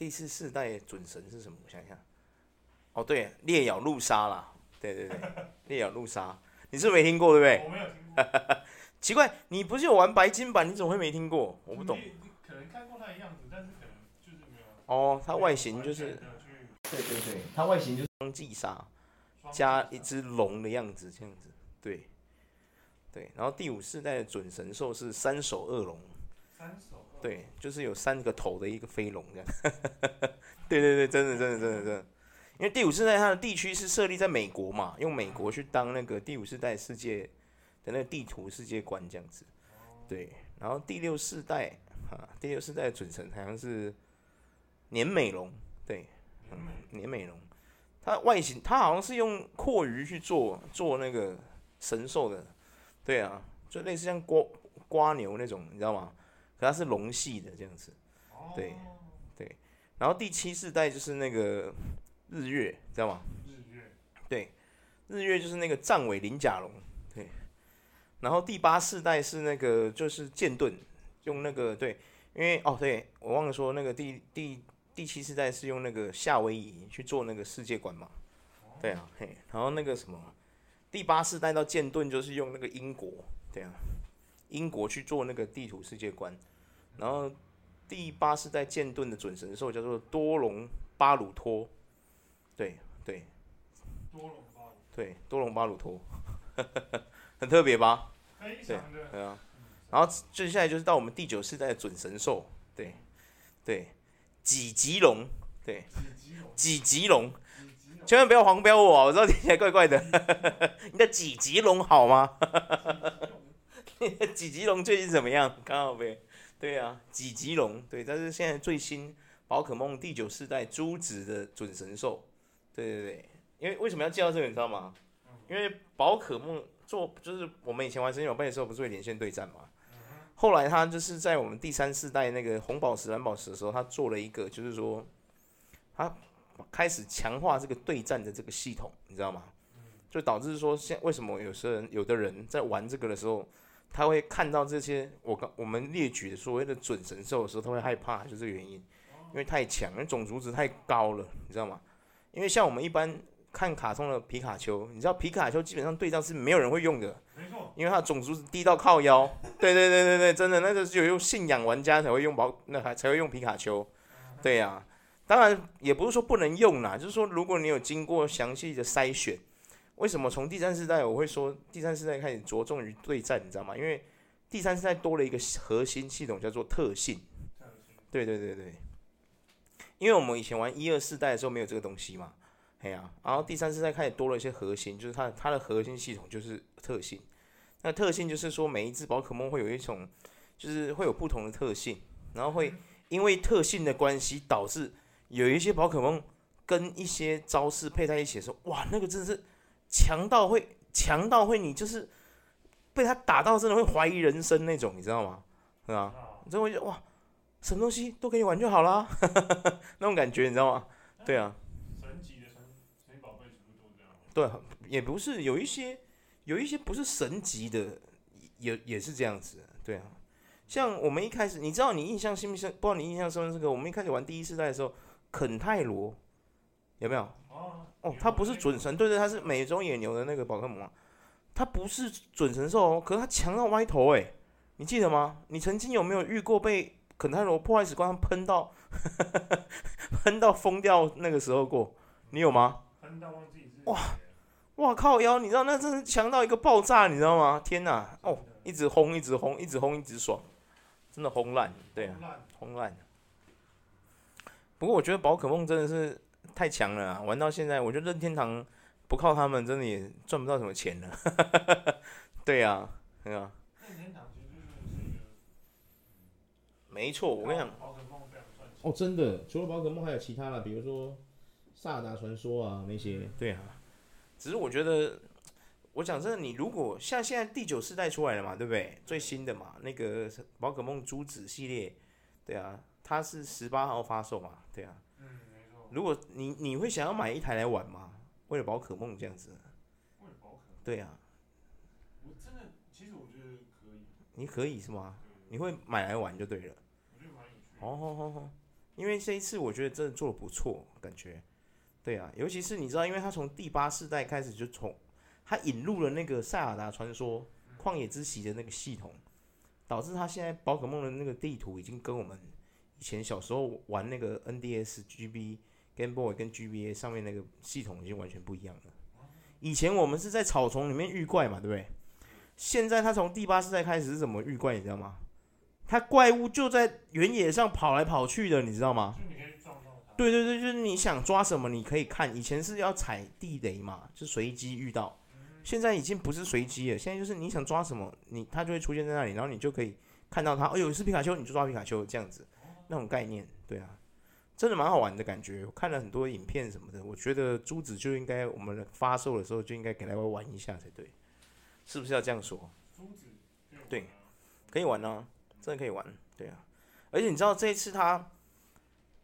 第四世代准神是什么？我想想。哦，对，烈咬陆鲨啦。对对对，烈咬陆鲨，你是不是没听过对不对？我没有听过。奇怪，你不是有玩白金版？你怎么会没听过？我不懂。可能看过它的样子，但是可能就是没有。哦，它外形就是。对对对，它外形就是双髻鲨，加一只龙的样子，这样子。对。对，然后第五世代的准神兽是三手恶龙。三手。对，就是有三个头的一个飞龙这样。对对对，真的真的真的真的。因为第五世代它的地区是设立在美国嘛，用美国去当那个第五世代世界的那个地图世界观这样子，对。然后第六世代啊，第六世代的准神好像是年美龙，对，嗯，年美龙。它外形它好像是用蛞蝓去做做那个神兽的，对啊，就类似像蜗蜗牛那种，你知道吗？可它是龙系的这样子，对对。然后第七世代就是那个。日月，知道吗？日月，对，日月就是那个藏尾鳞甲龙，对。然后第八世代是那个就是剑盾，用那个对，因为哦对，我忘了说那个第第第七世代是用那个夏威夷去做那个世界观嘛，对啊嘿。然后那个什么，第八世代到剑盾就是用那个英国，对啊，英国去做那个地图世界观。然后第八世代剑盾的准神兽叫做多隆巴鲁托。对对，多隆巴鲁，对多隆巴鲁托，很特别吧？非常的，对啊。然后接下来就是到我们第九世代的准神兽，对对，几级龙，对，几级龙，千万不要黄标我，我知道听起来怪怪的。你的几级龙好吗？你的几级龙最近怎么样？刚好呗。对啊，几级龙，对，但是现在最新宝可梦第九世代珠子的准神兽。对对对，因为为什么要介绍这个，你知道吗？因为宝可梦做就是我们以前玩神奇宝贝的时候，不是会连线对战吗？后来他就是在我们第三世代那个红宝石、蓝宝石的时候，他做了一个，就是说他开始强化这个对战的这个系统，你知道吗？就导致说现为什么有些人有的人在玩这个的时候，他会看到这些我刚我们列举的所谓的准神兽的时候，他会害怕，就是这个原因，因为太强，因为种族值太高了，你知道吗？因为像我们一般看卡通的皮卡丘，你知道皮卡丘基本上对战是没有人会用的，没错，因为它的种族是低到靠腰。对对对对对，真的，那个只有用信仰玩家才会用宝，那还才会用皮卡丘。对呀、啊，当然也不是说不能用啦，就是说如果你有经过详细的筛选，为什么从第三世代我会说第三世代开始着重于对战，你知道吗？因为第三世代多了一个核心系统叫做特性。对对对对。因为我们以前玩一二世代的时候没有这个东西嘛，哎呀、啊，然后第三世代开始多了一些核心，就是它它的核心系统就是特性。那特性就是说每一只宝可梦会有一种，就是会有不同的特性，然后会因为特性的关系导致有一些宝可梦跟一些招式配在一起的时候，哇，那个真的是强到会强到会你就是被他打到真的会怀疑人生那种，你知道吗？是吧？你就会觉得哇。什么东西都可以玩就好了，那种感觉你知道吗？对啊。神级的神神宝贝全部都这样。对，也不是有一些有一些不是神级的，也也是这样子。对啊，像我们一开始，你知道你印象深不深？不知道你印象深不深刻？我们一开始玩第一世代的时候，肯泰罗有没有？哦，哦，他不是准神，对对，他是美洲野牛的那个宝可梦，他不是准神兽哦，可是他强到歪头哎，你记得吗？你曾经有没有遇过被？肯泰罗破坏时光喷到，喷到疯掉那个时候过，你有吗？哇，哇靠腰，你知道那真是强到一个爆炸，你知道吗？天哪，哦，一直轰，一直轰，一直轰，一直爽，真的轰烂，对啊，轰烂。不过我觉得宝可梦真的是太强了啊，玩到现在，我觉得任天堂不靠他们，真的也赚不到什么钱了。对呀，对啊。没错，我跟你讲，哦，真的，除了宝可梦还有其他的，比如说萨达传说啊那些。对啊，只是我觉得，我讲真的，你如果像现在第九世代出来了嘛，对不对？最新的嘛，那个宝可梦珠子系列，对啊，它是十八号发售嘛，对啊。如果你你会想要买一台来玩吗？为了宝可梦这样子。为了宝可梦。对啊。我真的，其实我觉得可以。你可以是吗？你会买来玩就对了。哦哦哦哦，因为这一次我觉得真的做的不错，感觉，对啊，尤其是你知道，因为他从第八世代开始就从他引入了那个塞尔达传说、旷野之息的那个系统，导致他现在宝可梦的那个地图已经跟我们以前小时候玩那个 NDS、GB、Game Boy 跟 GBA 上面那个系统已经完全不一样了。以前我们是在草丛里面遇怪嘛，对不对？现在他从第八世代开始是怎么遇怪，你知道吗？他怪物就在原野上跑来跑去的，你知道吗？对对对，就是你想抓什么，你可以看。以前是要踩地雷嘛，就随机遇到。现在已经不是随机了，现在就是你想抓什么，你它就会出现在那里，然后你就可以看到它。哎呦，是皮卡丘，你就抓皮卡丘这样子，那种概念，对啊，真的蛮好玩的感觉。我看了很多影片什么的，我觉得珠子就应该我们发售的时候就应该给它玩一下才对，是不是要这样说？珠子对，可以玩啊。真的可以玩，对啊，而且你知道这一次它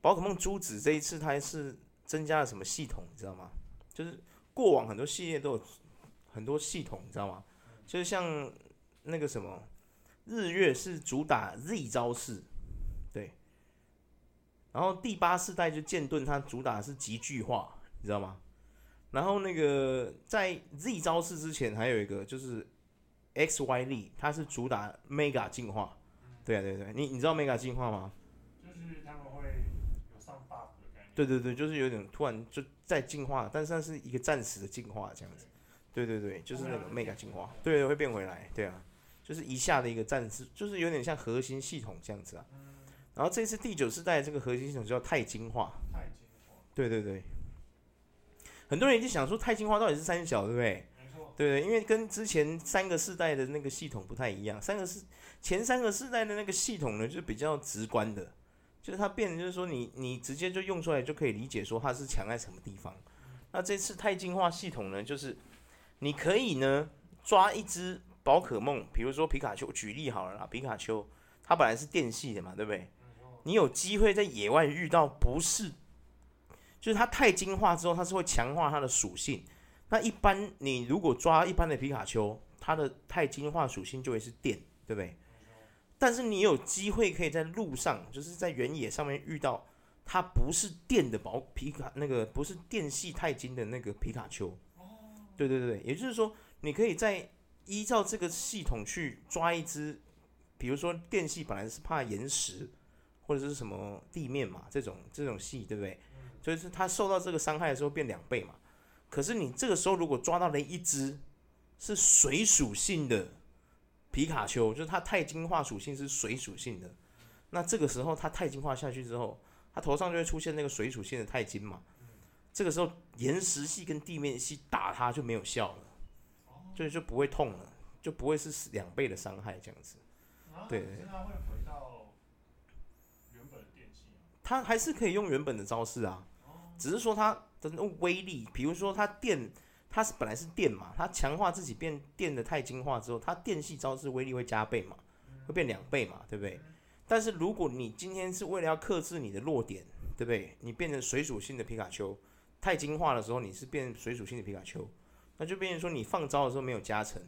宝可梦珠子这一次它是增加了什么系统，你知道吗？就是过往很多系列都有很多系统，你知道吗？就是像那个什么日月是主打 Z 招式，然后第八世代就剑盾它主打的是集聚化，你知道吗？然后那个在 Z 招式之前还有一个就是 X Y 力，它是主打 Mega 进化。对啊，对对，你你知道 Mega 进化吗？就是他们会有上 buff 的概念。对对对，就是有点突然就在进化，但是它是一个暂时的进化这样子。对对对，就是那个 Mega 进化，对，会变回来。对啊，就是一下的一个暂时，就是有点像核心系统这样子啊。然后这次第九世代这个核心系统叫钛金化。钛金化。对对对。很多人已经想说钛金化到底是三小，对不对？对对，因为跟之前三个世代的那个系统不太一样，三个世前三个世代的那个系统呢，就比较直观的，就是它变的就是说你你直接就用出来就可以理解说它是强在什么地方。那这次钛进化系统呢，就是你可以呢抓一只宝可梦，比如说皮卡丘，举例好了啦，皮卡丘它本来是电系的嘛，对不对？你有机会在野外遇到不是，就是它钛进化之后，它是会强化它的属性。那一般你如果抓一般的皮卡丘，它的钛金化属性就会是电，对不对？但是你有机会可以在路上，就是在原野上面遇到它不是电的宝皮卡，那个不是电系钛金的那个皮卡丘。对对对，也就是说，你可以在依照这个系统去抓一只，比如说电系本来是怕岩石或者是什么地面嘛，这种这种戏，对不对？所以是它受到这个伤害的时候变两倍嘛。可是你这个时候如果抓到了一只是水属性的皮卡丘，就是它钛金化属性是水属性的，那这个时候它钛金化下去之后，它头上就会出现那个水属性的钛金嘛。这个时候岩石系跟地面系打它就没有效了，就就不会痛了，就不会是两倍的伤害这样子。对对对。它会回到原本的电系？它还是可以用原本的招式啊，只是说它。的那威力，比如说它电，它是本来是电嘛，它强化自己变电的太精化之后，它电系招式威力会加倍嘛，会变两倍嘛，对不对？但是如果你今天是为了要克制你的弱点，对不对？你变成水属性的皮卡丘，太精化的时候你是变水属性的皮卡丘，那就变成说你放招的时候没有加成，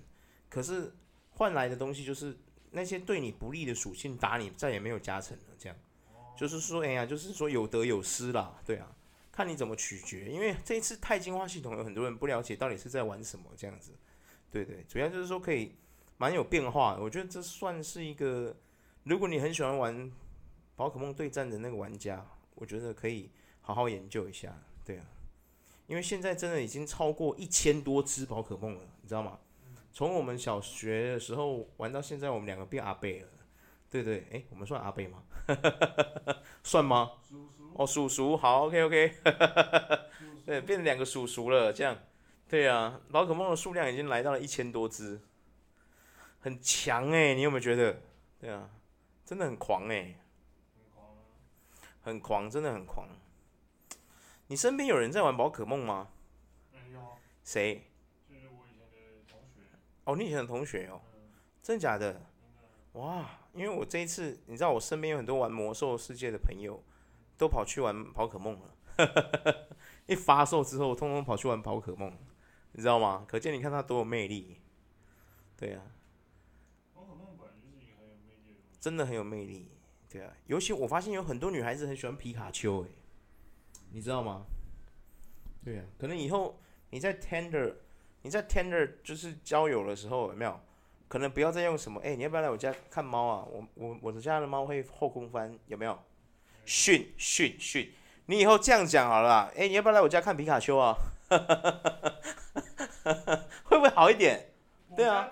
可是换来的东西就是那些对你不利的属性打你再也没有加成了，这样，就是说，哎呀，就是说有得有失啦，对啊。看你怎么取决，因为这一次钛金化系统有很多人不了解到底是在玩什么这样子，对对，主要就是说可以蛮有变化。我觉得这算是一个，如果你很喜欢玩宝可梦对战的那个玩家，我觉得可以好好研究一下，对啊，因为现在真的已经超过一千多只宝可梦了，你知道吗？从我们小学的时候玩到现在，我们两个变阿贝了，对对，诶，我们算阿贝吗？算吗？哦，叔叔好，OK OK，对，变成两个叔叔了，这样，对啊，宝可梦的数量已经来到了一千多只，很强哎，你有没有觉得？对啊，真的很狂哎，很狂，真的很狂。你身边有人在玩宝可梦吗？没有。谁？就是我以前的同学。哦，你以前的同学哦，真的假的？哇，因为我这一次，你知道我身边有很多玩魔兽世界的朋友。都跑去玩宝可梦了，一发售之后，通通跑去玩宝可梦，你知道吗？可见你看它多有魅力，对、啊。宝可梦本来就是很有魅力，真的很有魅力，对啊，尤其我发现有很多女孩子很喜欢皮卡丘，哎，你知道吗？对啊，可能以后你在 Tender，你在 Tender 就是交友的时候有没有？可能不要再用什么，哎，你要不要来我家看猫啊？我我我的家的猫会后空翻，有没有？训训训，你以后这样讲好了啦，哎，你要不要来我家看皮卡丘啊？会不会好一点？对啊，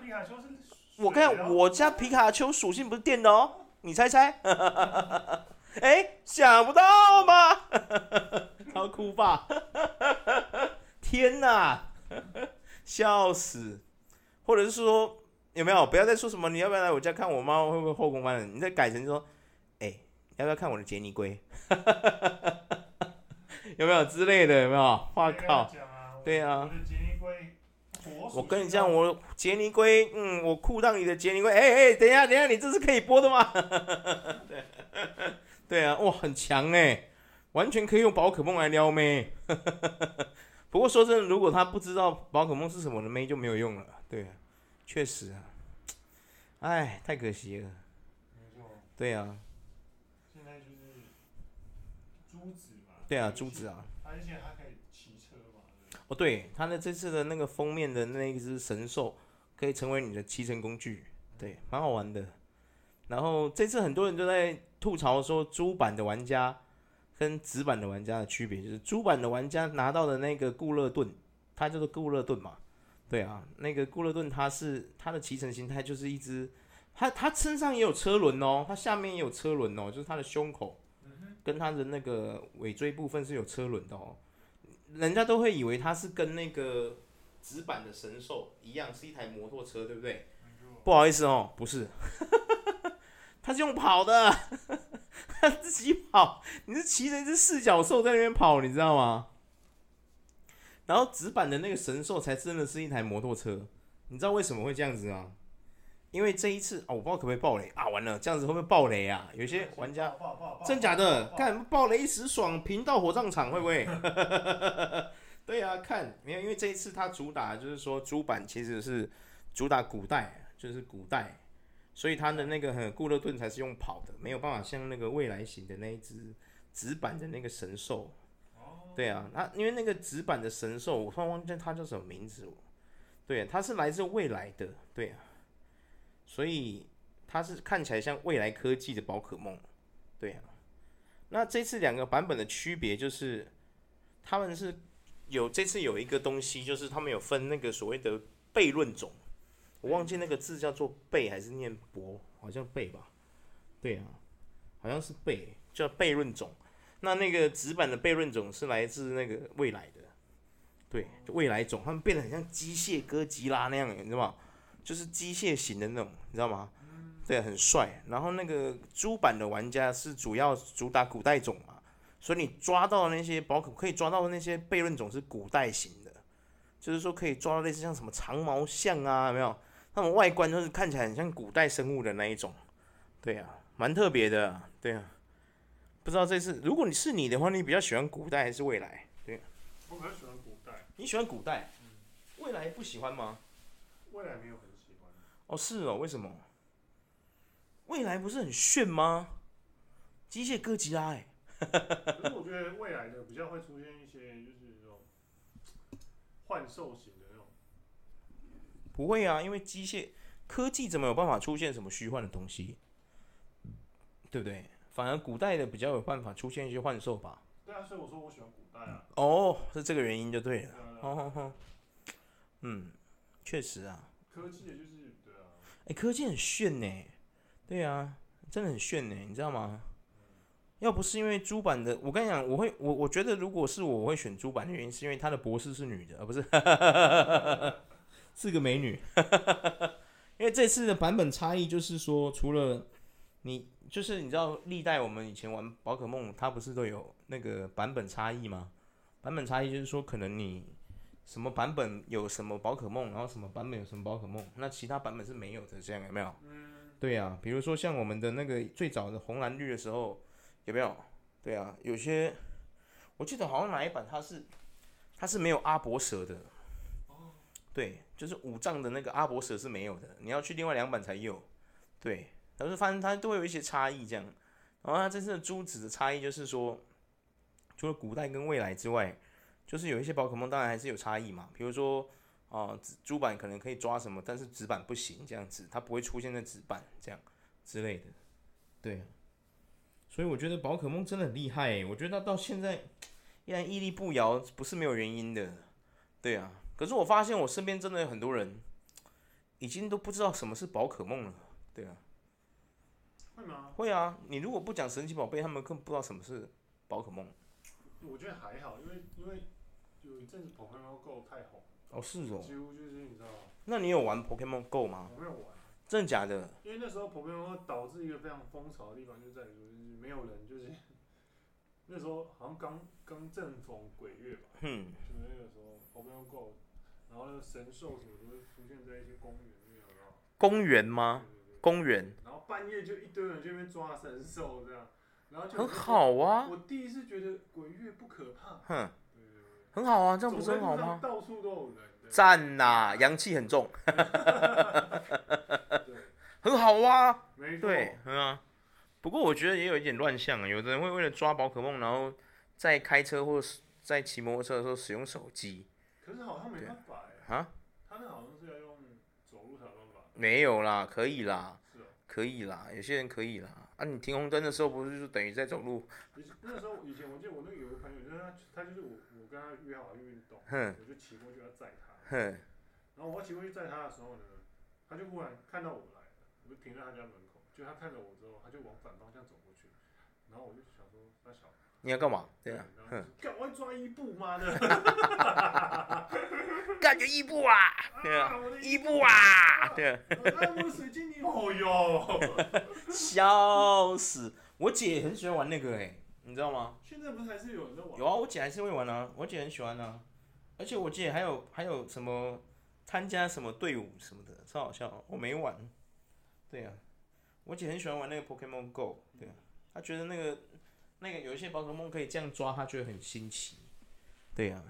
我看我家皮卡丘属性不是电的哦，你猜猜？哎，想不到吗？超酷吧？天哪，笑死！或者是说有没有？不要再说什么，你要不要来我家看我猫会不会后空翻了？你再改成说，哎，要不要看我的杰尼龟？有没有之类的？有没有？我靠！对啊。我跟你讲，我杰尼龟，嗯，我裤裆里的杰尼龟，哎、欸、哎、欸，等一下，等一下，你这是可以播的吗？对，对啊，哇，很强哎，完全可以用宝可梦来撩妹。不过说真的，如果他不知道宝可梦是什么的妹就没有用了。对，确实啊，哎，太可惜了。没错。对啊。现在就是珠子嘛。对啊，珠子啊。而且还可以。哦，对，他的这次的那个封面的那一只神兽，可以成为你的骑乘工具，对，蛮好玩的。然后这次很多人都在吐槽说，猪版的玩家跟纸版的玩家的区别，就是猪版的玩家拿到的那个固勒盾，它叫做固勒盾嘛，对啊，那个固勒顿它是它的骑乘形态就是一只，它它身上也有车轮哦，它下面也有车轮哦，就是它的胸口跟它的那个尾椎部分是有车轮的哦。人家都会以为它是跟那个纸板的神兽一样，是一台摩托车，对不对？不好意思哦，不是，它是用跑的，它自己跑，你是骑着一只四脚兽在那边跑，你知道吗？然后纸板的那个神兽才真的是一台摩托车，你知道为什么会这样子吗？因为这一次啊、哦，我不知道可不可以爆雷啊！完了，这样子会不会爆雷啊？有些玩家真假的，看爆雷一时爽，频道火葬场会不会？对啊，看没有？因为这一次它主打就是说，主板其实是主打古代，就是古代，所以它的那个很固勒顿才是用跑的，没有办法像那个未来型的那一只纸板的那个神兽。对啊，那因为那个纸板的神兽，我突然忘记它叫什么名字。对啊，它是来自未来的，对啊。所以它是看起来像未来科技的宝可梦，对啊。那这次两个版本的区别就是，他们是有这次有一个东西，就是他们有分那个所谓的悖论种，我忘记那个字叫做悖还是念悖，好像悖吧？对啊，好像是悖，叫悖论种。那那个纸版的悖论种是来自那个未来的，对，未来种，他们变得很像机械哥吉拉那样，你知道吗？就是机械型的那种，你知道吗？对，很帅。然后那个猪版的玩家是主要主打古代种嘛，所以你抓到那些宝可可以抓到的那些悖论种是古代型的，就是说可以抓到类似像什么长毛象啊，有没有？那种外观就是看起来很像古代生物的那一种，对啊，蛮特别的，对啊。不知道这次如果你是你的话，你比较喜欢古代还是未来？对，我比较喜欢古代。你喜欢古代？未来不喜欢吗？未来没有很喜欢。哦，是哦，为什么？未来不是很炫吗？机械哥吉拉哎。可是我觉得未来的比较会出现一些，就是那种幻兽型的那种。不会啊，因为机械科技怎么有办法出现什么虚幻的东西？对不对？反而古代的比较有办法出现一些幻兽吧。对啊，所以我说我喜欢古代啊。哦，是这个原因就对了。好好好。嗯，确实啊。科技也就是对啊。哎、欸，科技很炫呢，对啊，真的很炫呢，你知道吗？要不是因为猪版的，我跟你讲，我会我我觉得如果是我，我会选猪版的原因是因为他的博士是女的，而不是是个美女。因为这次的版本差异就是说，除了你就是你知道历代我们以前玩宝可梦，它不是都有那个版本差异吗？版本差异就是说，可能你。什么版本有什么宝可梦，然后什么版本有什么宝可梦，那其他版本是没有的，这样有没有？嗯，对呀、啊，比如说像我们的那个最早的红蓝绿的时候，有没有？对啊，有些我记得好像哪一版它是它是没有阿伯蛇的，哦，对，就是五藏的那个阿伯蛇是没有的，你要去另外两版才有，对，但是反正它都会有一些差异这样，然后它这次的珠子的差异就是说，除了古代跟未来之外，就是有一些宝可梦当然还是有差异嘛。比如说啊，珠板可能可以抓什么，但是纸板不行，这样子它不会出现在纸板这样之类的。对，所以我觉得宝可梦真的很厉害，我觉得它到现在依然屹立不摇，不是没有原因的。对啊，可是我发现我身边真的有很多人。已经都不知道什么是宝可梦了，对啊，会吗？会啊，你如果不讲神奇宝贝，他们更不知道什么是宝可梦。我觉得还好，因为因为有一阵子 Pokemon Go 太红。哦，是哦。几乎就是你知道吗？那你有玩 Pokemon Go 吗？我没有玩。真的假的？因为那时候 Pokemon Go 导致一个非常风潮的地方，就在于说，就是没有人，就是 那时候好像刚刚正逢鬼月吧。嗯。就是那个时候 Pokemon Go。然后那个神兽什么都会出现在一些公园里面，有没有？公园吗？对对对公园。半夜就一堆人去那边抓神兽，这样，然后就很好啊。我第一次觉得鬼月不可怕。哼。很好啊，这样不是很好吗？到处都有人。赞呐，阳气很重。对。很好啊。没错。对，嗯啊。不过我觉得也有一点乱象啊，有的人会为了抓宝可梦，然后在开车或者在骑摩托车的时候使用手机。可是好像没办法哎。啊？他们好像是要用走路才有办法。没有啦，可以啦。可以啦，有些人可以啦。啊，你停红灯的时候不是就等于在走路？那时候以前我记得我那个有个朋友，就是他，他就是我，我跟他约好去运动，哼，我就骑过去要载他，哼。然后我骑过去载他的时候呢，他就忽然看到我来了，我就停在他家门口，就他看着我之后，他就往反方向走过去，然后我就想说他小。你要干嘛？对啊，哼，赶快抓伊布妈的，感觉 伊布啊，对啊，伊布啊，对啊，我的水晶你好哟，笑死！我姐也很喜欢玩那个哎，你知道吗？现在不是还是有人在玩？有啊，我姐还是会玩啊，我姐很喜欢啊，而且我姐还有还有什么参加什么队伍什么的，超好笑。我没玩，对啊，我姐很喜欢玩那个 Pokemon Go，对啊，她觉得那个。那个有一些宝可梦可以这样抓，他觉得很新奇，对呀、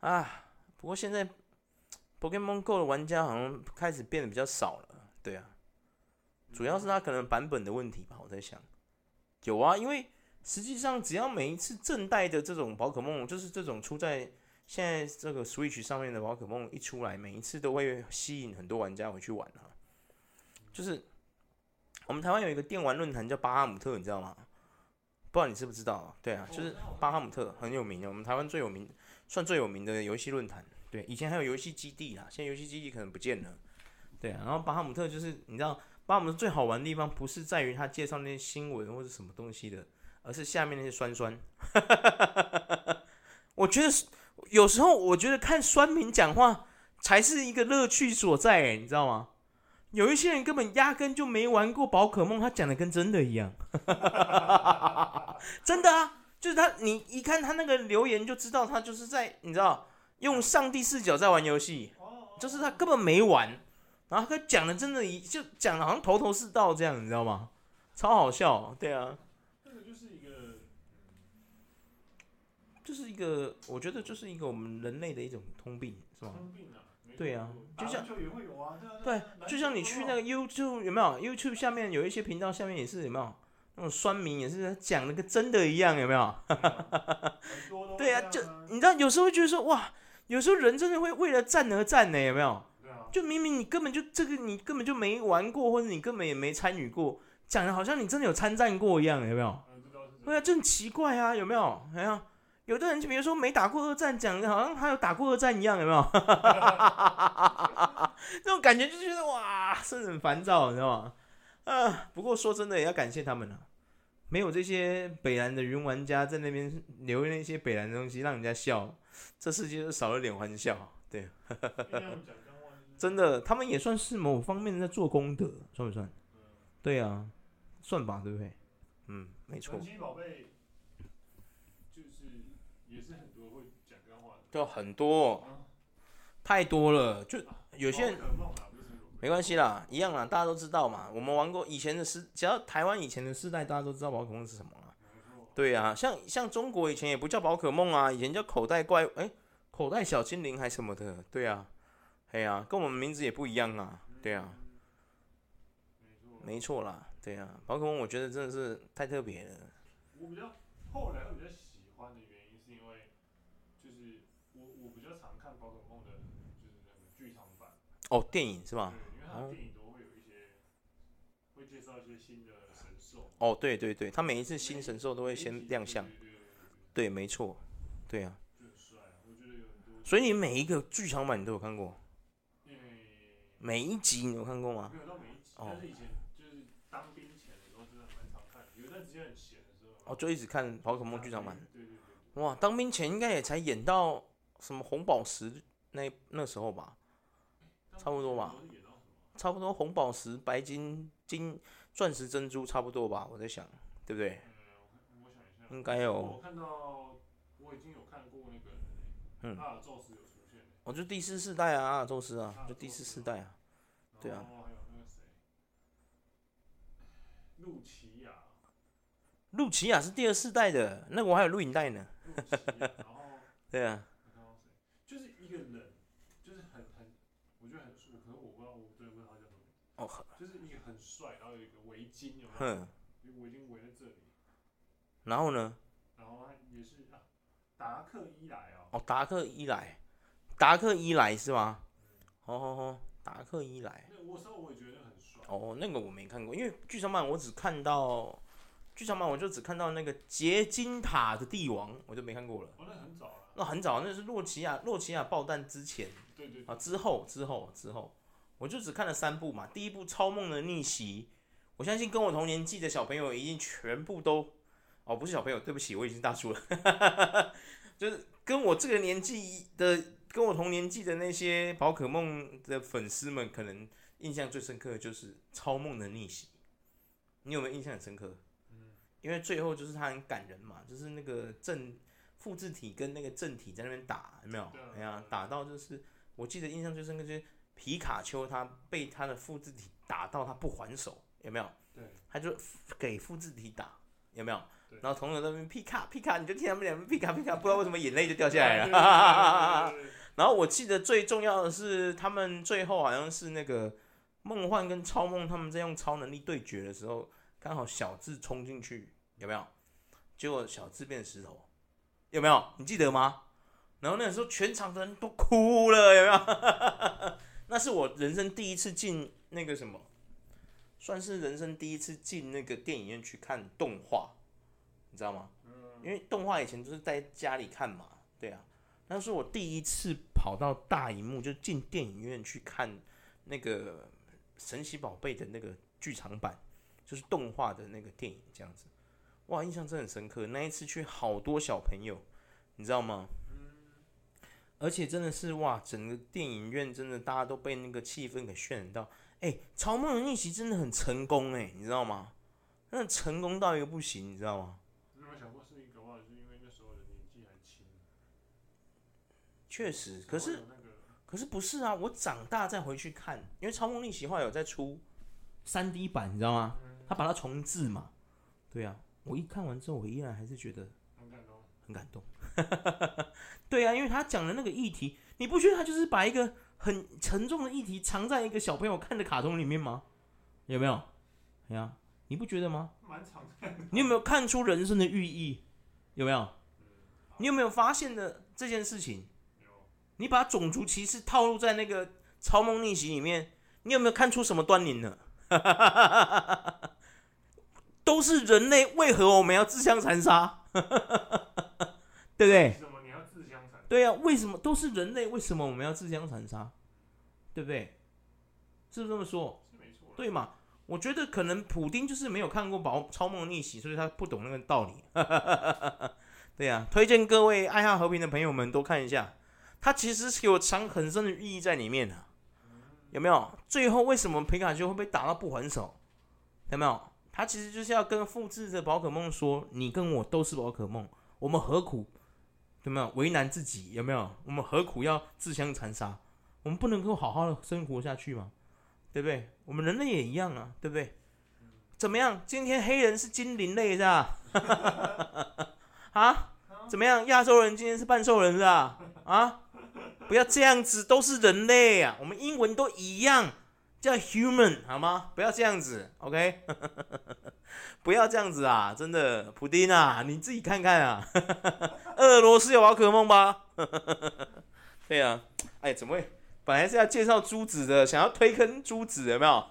啊，啊，不过现在 Pokemon Go 的玩家好像开始变得比较少了，对啊，主要是他可能版本的问题吧，我在想，有啊，因为实际上只要每一次正代的这种宝可梦，就是这种出在现在这个 Switch 上面的宝可梦一出来，每一次都会吸引很多玩家回去玩啊，就是我们台湾有一个电玩论坛叫巴哈姆特，你知道吗？不知道你知不知道？对啊，就是巴哈姆特很有名的，我们台湾最有名，算最有名的游戏论坛。对，以前还有游戏基地啊，现在游戏基地可能不见了。对啊，然后巴哈姆特就是你知道，巴哈姆特最好玩的地方不是在于他介绍那些新闻或者什么东西的，而是下面那些酸酸。我觉得有时候我觉得看酸民讲话才是一个乐趣所在，哎，你知道吗？有一些人根本压根就没玩过宝可梦，他讲的跟真的一样，真的啊，就是他，你一看他那个留言就知道他就是在，你知道，用上帝视角在玩游戏，就是他根本没玩，然后他讲的真的，一就讲的好像头头是道这样，你知道吗？超好笑，对啊，这个就是一个，就是一个，我觉得就是一个我们人类的一种通病，是吗？通病啊。对呀、啊，就像对，就像你去那个 YouTube 有没有？YouTube 下面有一些频道下面也是有没有？那种酸民也是讲的跟真的一样，有没有？对、啊，就你知道有时候会觉得说哇，有时候人真的会为了战而战呢，有没有？就明明你根本就这个你根本就没玩过，或者你根本也没参与过，讲的好像你真的有参战过一样，有没有？对啊，就很奇怪啊，有没有？哎呀。有的人就比如说没打过二战，讲的好像还有打过二战一样，有没有？这种感觉就觉得哇，是很烦躁，你知道吗？啊，不过说真的也要感谢他们啊，没有这些北蓝的云玩家在那边留那些北蓝的东西让人家笑，这世界就少了点欢笑。对，真的，他们也算是某方面在做功德，算不算？对啊，算吧，对不对？嗯，没错。就很多，太多了，就有些人没关系啦，一样啦，大家都知道嘛。我们玩过以前的世，只要台湾以前的世代，大家都知道宝可梦是什么啊。对啊，像像中国以前也不叫宝可梦啊，以前叫口袋怪，哎，口袋小精灵还什么的。对啊，哎呀，跟我们名字也不一样啊。对啊，没错啦，对啊，宝可梦我觉得真的是太特别了。我比较后来会比较喜欢的原因是因为，就是我我比较常看宝可梦的，就是那个剧场版。哦，电影是吧？对，因为它电影都会有一些，会介绍一些新的神兽。哦，对对对，他每一次新神兽都会先亮相。对，没错，对啊。就很帅啊，我觉得有很多。所以你每一个剧场版你都有看过？每一集你有看过吗？没有到每一集，但是以前就是当兵前的时候，真的蛮常看。有段时间很闲的时候，哦，就一直看宝可梦剧场版。对对对。哇，当兵前应该也才演到什么红宝石那那时候吧？差不多吧。差不多红宝石、白金、金、钻石、珍珠，差不多吧？我在想，对不对？应该有。我看到，我已经有看过那个，嗯，阿尔宙斯有出现。我就第四世代啊，阿尔宙斯啊，就第四世代啊。对啊，还有那个谁，露琪亚，露琪亚是第二世代的，那个我还有录影带呢。对啊，就是一个人，就是很很，我觉得很帅，可是我不知道，我真的不知道他叫什么。哦，就是一个很帅，然后有一个围巾，有没有？围巾围在这里。然后呢？然后他也是啊，达克伊莱哦。哦，达克伊莱，达克伊莱是吗？哦哦哦。达克伊莱，我说我也觉得很帅。哦，那个我没看过，因为剧场版我只看到剧场版，我就只看到那个结晶塔的帝王，我就没看过了。哦，那很早了。那很早，那是洛奇亚，洛奇亚爆弹之前。对对，对。啊，之后之后之后，我就只看了三部嘛。第一部《超梦的逆袭》，我相信跟我同年纪的小朋友一定全部都，哦，不是小朋友，对不起，我已经大叔了，就是跟我这个年纪的。跟我同年纪的那些宝可梦的粉丝们，可能印象最深刻的就是《超梦的逆袭》，你有没有印象很深刻？嗯，因为最后就是他很感人嘛，就是那个正复制体跟那个正体在那边打，有没有？哎呀，打到就是我记得印象最深刻就是皮卡丘他被他的复制体打到他不还手，有没有？对，他就给复制体打，有没有？然后同学在那边皮卡皮卡，你就听他们两边皮卡皮卡，不知道为什么眼泪就掉下来了。然后我记得最重要的是，他们最后好像是那个梦幻跟超梦他们在用超能力对决的时候，刚好小智冲进去，有没有？结果小智变石头，有没有？你记得吗？然后那个时候全场的人都哭了，有没有？那是我人生第一次进那个什么，算是人生第一次进那个电影院去看动画，你知道吗？因为动画以前都是在家里看嘛，对啊。那是我第一次跑到大荧幕，就进电影院去看那个神奇宝贝的那个剧场版，就是动画的那个电影，这样子，哇，印象真的很深刻。那一次去好多小朋友，你知道吗？而且真的是哇，整个电影院真的大家都被那个气氛给渲染到。哎、欸，超梦的逆袭真的很成功哎，你知道吗？真的成功到一个不行，你知道吗？确实，可是，可是不是啊？我长大再回去看，因为《超梦逆袭》后来有在出三 D 版，你知道吗？他把它重置嘛。对啊，我一看完之后，我依然还是觉得很感动，很感动。对啊，因为他讲的那个议题，你不觉得他就是把一个很沉重的议题藏在一个小朋友看的卡通里面吗？有没有？对啊，你不觉得吗？你有没有看出人生的寓意？有没有？你有没有发现的这件事情？你把种族歧视套路在那个超梦逆袭里面，你有没有看出什么端倪呢？都是人类，为何我们要自相残杀？对不对？为什么你要自相残杀？对呀，为什么都是人类？为什么我们要自相残杀？对不对？是不是这么说？是没错。对嘛？我觉得可能普丁就是没有看过《宝超梦逆袭》，所以他不懂那个道理。对呀，推荐各位爱好和平的朋友们多看一下。他其实是有藏很深的寓意在里面的，有没有？最后为什么皮卡丘会被打到不还手？有没有？他其实就是要跟复制的宝可梦说：“你跟我都是宝可梦，我们何苦有没有为难自己？有没有？我们何苦要自相残杀？我们不能够好好的生活下去吗？对不对？我们人类也一样啊，对不对？怎么样？今天黑人是精灵类是吧？啊？怎么样？亚洲人今天是半兽人是吧？啊？不要这样子，都是人类啊！我们英文都一样，叫 human 好吗？不要这样子，OK？不要这样子啊！真的，普丁啊，你自己看看啊。俄罗斯有宝可梦吧？对啊，哎，怎么会？本来是要介绍珠子的，想要推坑珠子，有没有？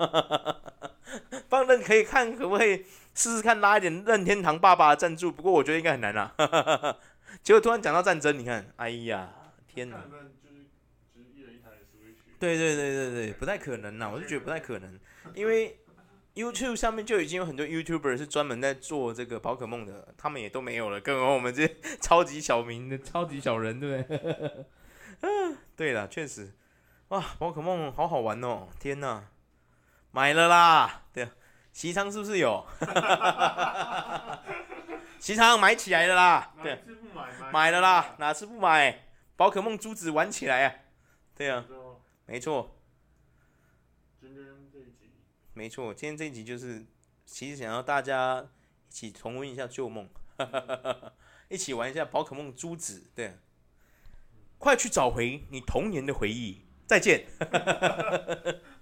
放任可以看，可不可以试试看拉一点任天堂爸爸的赞助？不过我觉得应该很难啊。结果突然讲到战争，你看，哎呀，天哪！对对对对对，不太可能呐，我就觉得不太可能，因为 YouTube 上面就已经有很多 YouTuber 是专门在做这个宝可梦的，他们也都没有了，更何况我们这些 超级小民的超级小人，对不对？嗯，对了，确实，哇，宝可梦好好玩哦，天呐，买了啦，对，西昌是不是有？西昌买起来了啦，对，买了啦，哪次不买？宝可梦珠子玩起来啊，对啊。没错，今天这一集，没错，今天这一集就是，其实想要大家一起重温一下旧梦，一起玩一下宝可梦珠子，对、啊，快去找回你童年的回忆，再见。